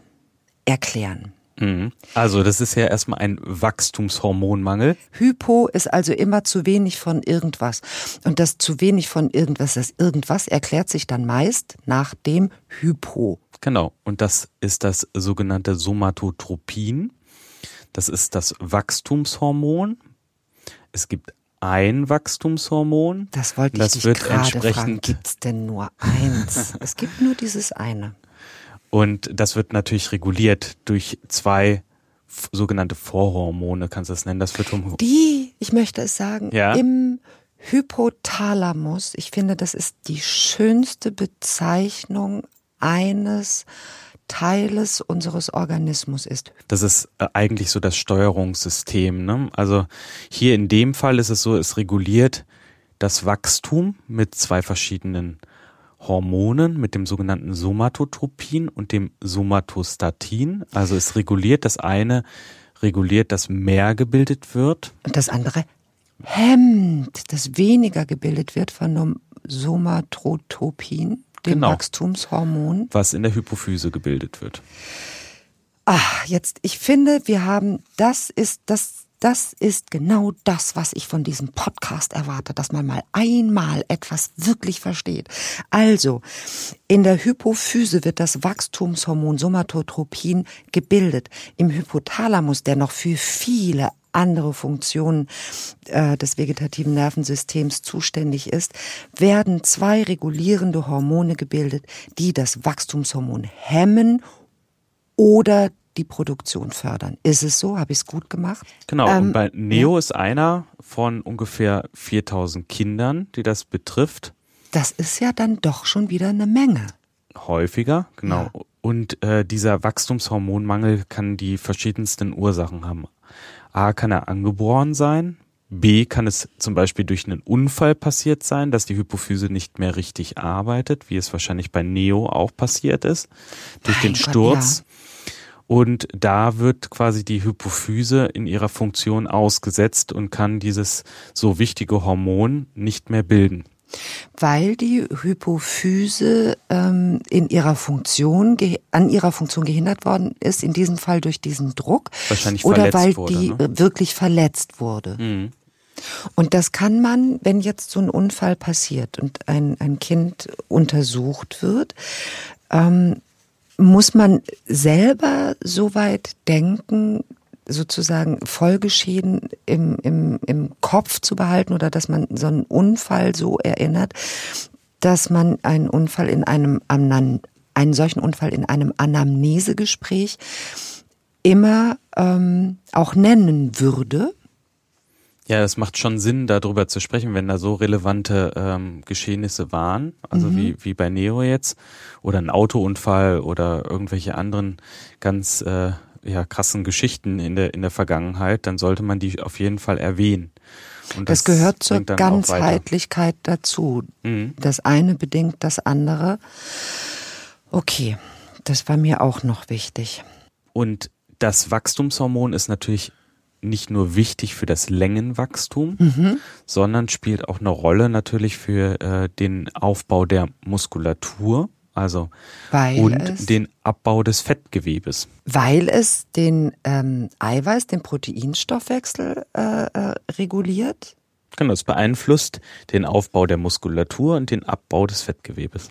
erklären. Mhm. Also das ist ja erstmal ein Wachstumshormonmangel. Hypo ist also immer zu wenig von irgendwas. Und das zu wenig von irgendwas, das irgendwas erklärt sich dann meist nach dem Hypo. Genau. Und das ist das sogenannte Somatotropin. Das ist das Wachstumshormon. Es gibt ein Wachstumshormon. Das wollte ich das dich wird gerade fragen. entsprechend Gibt's denn nur eins? es gibt nur dieses eine. und das wird natürlich reguliert durch zwei sogenannte Vorhormone, kannst du das nennen? Das wird vom Die, ich möchte es sagen, Ja. im Hypothalamus, ich finde, das ist die schönste Bezeichnung eines Teiles unseres Organismus ist. Das ist äh, eigentlich so das Steuerungssystem. Ne? Also hier in dem Fall ist es so, es reguliert das Wachstum mit zwei verschiedenen Hormonen, mit dem sogenannten Somatotropin und dem Somatostatin. Also es reguliert das eine, reguliert, dass mehr gebildet wird. Und das andere hemmt, dass weniger gebildet wird von dem Somatotropin, dem Genau. Wachstumshormon. was in der Hypophyse gebildet wird. Ah, jetzt, ich finde, wir haben, das ist, das, das ist genau das, was ich von diesem Podcast erwarte, dass man mal einmal etwas wirklich versteht. Also, in der Hypophyse wird das Wachstumshormon Somatotropin gebildet. Im Hypothalamus, der noch für viele andere Funktionen äh, des vegetativen Nervensystems zuständig ist, werden zwei regulierende Hormone gebildet, die das Wachstumshormon hemmen oder die Produktion fördern. Ist es so? Habe ich es gut gemacht? Genau, Ähm, und bei Neo ist einer von ungefähr 4000 Kindern, die das betrifft. Das ist ja dann doch schon wieder eine Menge. Häufiger, genau. Und äh, dieser Wachstumshormonmangel kann die verschiedensten Ursachen haben. A kann er angeboren sein. B kann es zum Beispiel durch einen Unfall passiert sein, dass die Hypophyse nicht mehr richtig arbeitet, wie es wahrscheinlich bei Neo auch passiert ist, durch Mein den Gott, Sturz. Und da wird quasi die Hypophyse in ihrer Funktion ausgesetzt und kann dieses so wichtige Hormon nicht mehr bilden. Weil die Hypophyse ähm, in ihrer Funktion an ihrer Funktion gehindert worden ist, in diesem Fall durch diesen Druck Wahrscheinlich oder weil wurde, die ne? äh, wirklich verletzt wurde. Mhm. Und das kann man, wenn jetzt so ein Unfall passiert und ein, ein Kind untersucht wird, ähm, muss man selber so weit denken, sozusagen Folgeschäden im, im, im Kopf zu behalten oder dass man so einen Unfall so erinnert, dass man einen Unfall in einem einen solchen Unfall in einem Anamnesegespräch immer ähm, auch nennen würde. Ja, das macht schon Sinn, darüber zu sprechen, wenn da so relevante ähm, Geschehnisse waren, also Mhm. wie, wie bei Neo jetzt, oder ein Autounfall oder irgendwelche anderen ganz äh, ja, krassen Geschichten in der, in der Vergangenheit, dann sollte man die auf jeden Fall erwähnen. Und Das, gehört zur. Ganzheitlichkeit dazu. Mhm. Das eine bedingt das andere. Okay, das war mir auch noch wichtig. Und das Wachstumshormon ist natürlich nicht nur wichtig für das Längenwachstum, Mhm. sondern spielt auch eine Rolle natürlich für äh, den Aufbau der Muskulatur, also Weil und es, den Abbau des Fettgewebes. weil es den ähm, Eiweiß, den Proteinstoffwechsel äh, äh, reguliert. Genau, es beeinflusst den Aufbau der Muskulatur und den Abbau des Fettgewebes.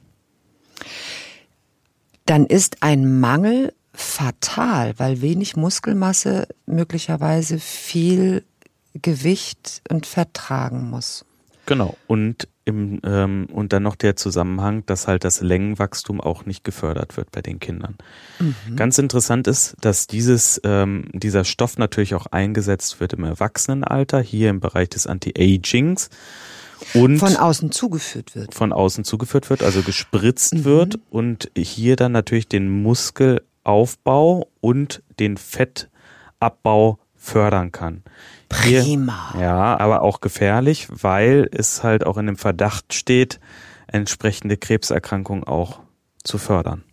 Dann ist ein Mangel fatal, weil wenig Muskelmasse möglicherweise viel Gewicht und Fett tragen muss. Genau. Und im, ähm, und dann noch der Zusammenhang, dass halt das Längenwachstum auch nicht gefördert wird bei den Kindern. Ganz interessant ist, dass dieses, ähm, dieser Stoff natürlich auch eingesetzt wird im Erwachsenenalter, hier im Bereich des Anti-Agings und Von außen zugeführt wird. von außen zugeführt wird, also gespritzt Mhm. wird und hier dann natürlich den Muskelaufbau und den Fettabbau fördern kann. Hier, Prima. ja, aber auch gefährlich, weil es halt auch in dem Verdacht steht, entsprechende Krebserkrankungen auch zu fördern.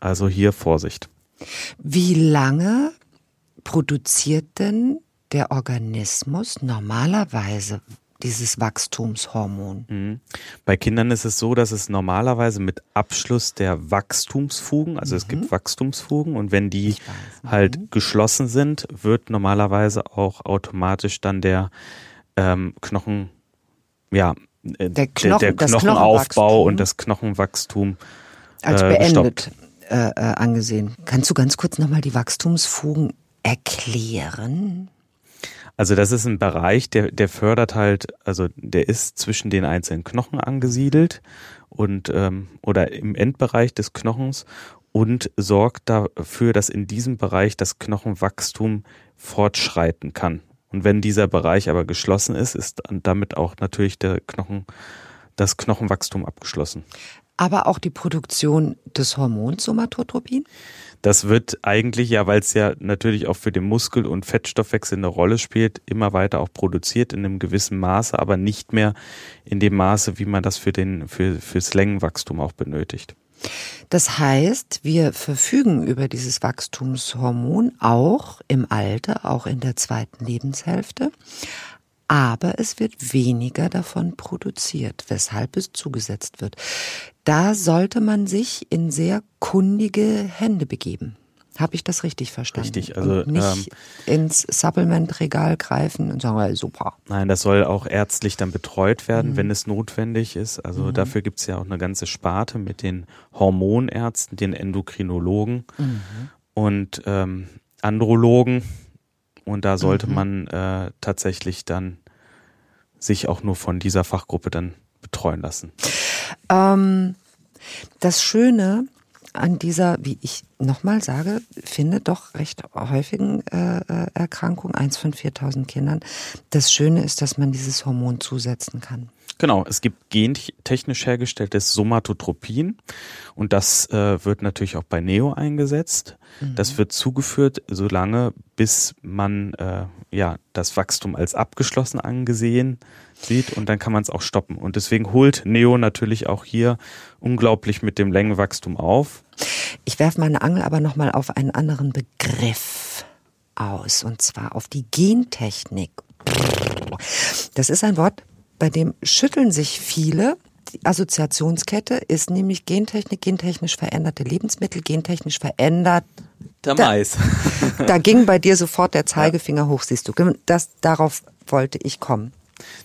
Also hier Vorsicht. Wie lange produziert denn der Organismus normalerweise dieses Wachstumshormon? Mhm. Bei Kindern ist es so, dass es normalerweise mit Abschluss der Wachstumsfugen, also es gibt Wachstumsfugen und wenn die halt geschlossen sind, wird normalerweise auch automatisch dann der ähm, Knochen, ja, äh, Der Knochen- der, das Knochenaufbau und das Knochenwachstum Als äh, beendet äh, äh, angesehen. Kannst du ganz kurz nochmal die Wachstumsfugen erklären? Also das ist ein Bereich, der, der fördert halt, also der ist zwischen den einzelnen Knochen angesiedelt und ähm, oder im Endbereich des Knochens und sorgt dafür, dass in diesem Bereich das Knochenwachstum fortschreiten kann. Und wenn dieser Bereich aber geschlossen ist, ist damit auch natürlich der Knochen, das Knochenwachstum abgeschlossen. Aber auch die Produktion des Hormons Somatotropin? Das wird eigentlich ja, weil es ja natürlich auch für den Muskel- und Fettstoffwechsel eine Rolle spielt, immer weiter auch produziert in einem gewissen Maße, aber nicht mehr in dem Maße, wie man das für den für fürs Längenwachstum auch benötigt. Das heißt, wir verfügen über dieses Wachstumshormon auch im Alter, auch in der zweiten Lebenshälfte. Aber es wird weniger davon produziert, weshalb es zugesetzt wird. Da sollte man sich in sehr kundige Hände begeben. Habe ich das richtig verstanden? Richtig, also, und nicht ins Supplementregal greifen und sagen, "Well, super. Nein, das soll auch ärztlich dann betreut werden, wenn es notwendig ist. Also dafür gibt es ja auch eine ganze Sparte mit den Hormonärzten, den Endokrinologen und ähm, Andrologen. Und da sollte man äh, tatsächlich dann sich auch nur von dieser Fachgruppe dann betreuen lassen. Ähm, das Schöne an dieser, wie ich nochmal sage, finde doch recht häufigen äh, äh, Erkrankung, eins von 4000 Kindern, das Schöne ist, dass man dieses Hormon zusetzen kann. Genau, es gibt gentechnisch hergestelltes Somatotropin und das äh, wird natürlich auch bei Neo eingesetzt. Das wird zugeführt, solange bis man äh, ja das Wachstum als abgeschlossen angesehen sieht und dann kann man es auch stoppen. Und deswegen holt Neo natürlich auch hier unglaublich mit dem Längenwachstum auf. Ich werfe meine Angel aber nochmal auf einen anderen Begriff aus, und zwar auf die Gentechnik. Das ist ein Wort, bei dem schütteln sich viele. Die Assoziationskette ist nämlich Gentechnik, gentechnisch veränderte Lebensmittel, gentechnisch verändert. Der Da- Mais. Da ging bei dir sofort der Zeigefinger hoch, siehst du. Das, darauf wollte ich kommen.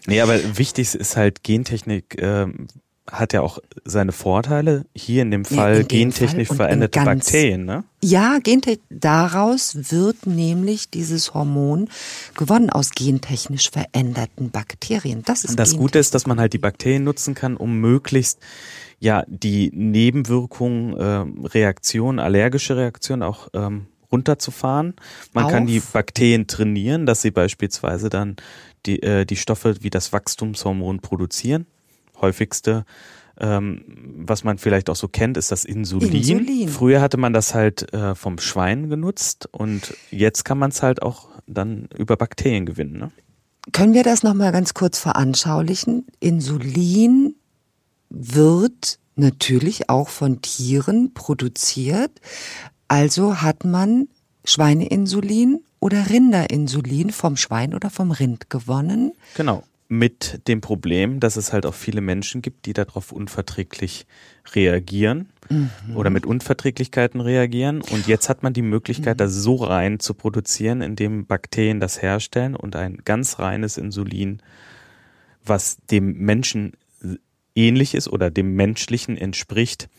Nee, aber wichtig ist halt Gentechnik ähm, hat ja auch seine Vorteile. Hier in dem Ja, Fall in dem gentechnisch Fall veränderte in Bakterien, ne? Ja, Gentech daraus wird nämlich dieses Hormon gewonnen aus gentechnisch veränderten Bakterien. Das ist Und das. Gute ist, dass man halt die Bakterien nutzen kann, um möglichst ja die Nebenwirkungen, ähm, Reaktionen, allergische Reaktionen auch ähm, runterzufahren. Man kann die Auf? Bakterien trainieren, dass sie beispielsweise dann die, äh, die Stoffe wie das Wachstumshormon produzieren. Häufigste ähm, was man vielleicht auch so kennt, ist das Insulin. Insulin. Früher hatte man das halt äh, vom Schwein genutzt und jetzt kann man es halt auch dann über Bakterien gewinnen. Ne? Können wir das nochmal ganz kurz veranschaulichen? Insulin wird natürlich auch von Tieren produziert. Also hat man Schweineinsulin oder Rinderinsulin vom Schwein oder vom Rind gewonnen. Genau. Mit dem Problem, dass es halt auch viele Menschen gibt, die darauf unverträglich reagieren mhm. oder mit Unverträglichkeiten reagieren. Und jetzt hat man die Möglichkeit, mhm. das so rein zu produzieren, indem Bakterien das herstellen und ein ganz reines Insulin, was dem Menschen ähnlich ist oder dem menschlichen entspricht,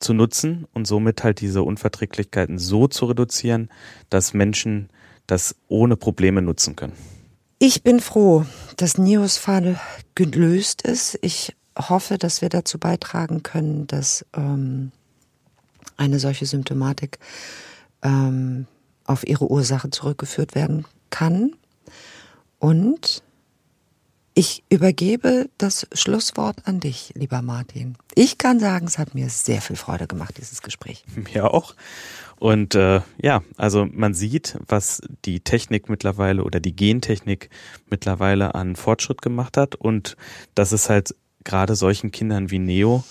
zu nutzen und somit halt diese Unverträglichkeiten so zu reduzieren, dass Menschen das ohne Probleme nutzen können. Ich bin froh, dass Nios Fall gelöst ist. Ich hoffe, dass wir dazu beitragen können, dass ähm, eine solche Symptomatik ähm, auf ihre Ursache zurückgeführt werden kann. Und ich übergebe das Schlusswort an dich, lieber Martin. Ich kann sagen, es hat mir sehr viel Freude gemacht, dieses Gespräch. Mir auch. Und äh, ja, also man sieht, was die Technik mittlerweile oder die Gentechnik mittlerweile an Fortschritt gemacht hat und dass es halt gerade solchen Kindern wie Neo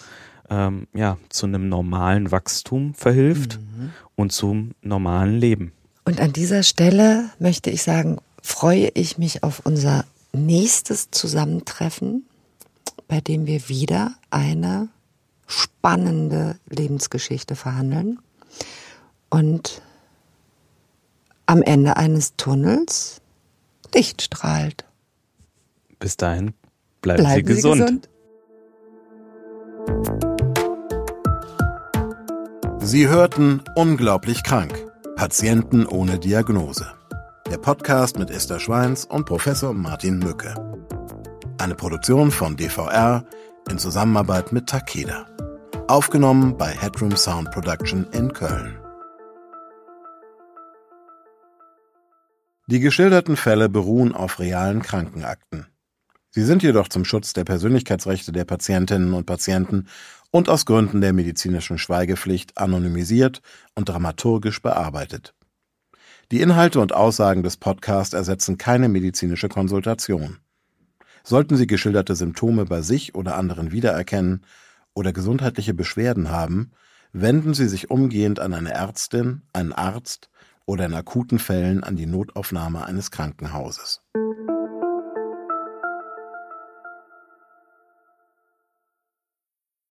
ähm, ja zu einem normalen Wachstum verhilft mhm. und zum normalen Leben. Und an dieser Stelle möchte ich sagen, freue ich mich auf unser nächstes Zusammentreffen, bei dem wir wieder eine spannende Lebensgeschichte verhandeln und am Ende eines Tunnels Licht strahlt. Bis dahin bleiben, bleiben Sie, gesund. Sie gesund. Sie hörten Unglaublich krank. Patienten ohne Diagnose. Der Podcast mit Esther Schweins und Professor Martin Mücke. Eine Produktion von DVR in Zusammenarbeit mit Takeda. Aufgenommen bei Headroom Sound Production in Köln. Die geschilderten Fälle beruhen auf realen Krankenakten. Sie sind jedoch zum Schutz der Persönlichkeitsrechte der Patientinnen und Patienten und aus Gründen der medizinischen Schweigepflicht anonymisiert und dramaturgisch bearbeitet. Die Inhalte und Aussagen des Podcasts ersetzen keine medizinische Konsultation. Sollten Sie geschilderte Symptome bei sich oder anderen wiedererkennen oder gesundheitliche Beschwerden haben, wenden Sie sich umgehend an eine Ärztin, einen Arzt oder in akuten Fällen an die Notaufnahme eines Krankenhauses.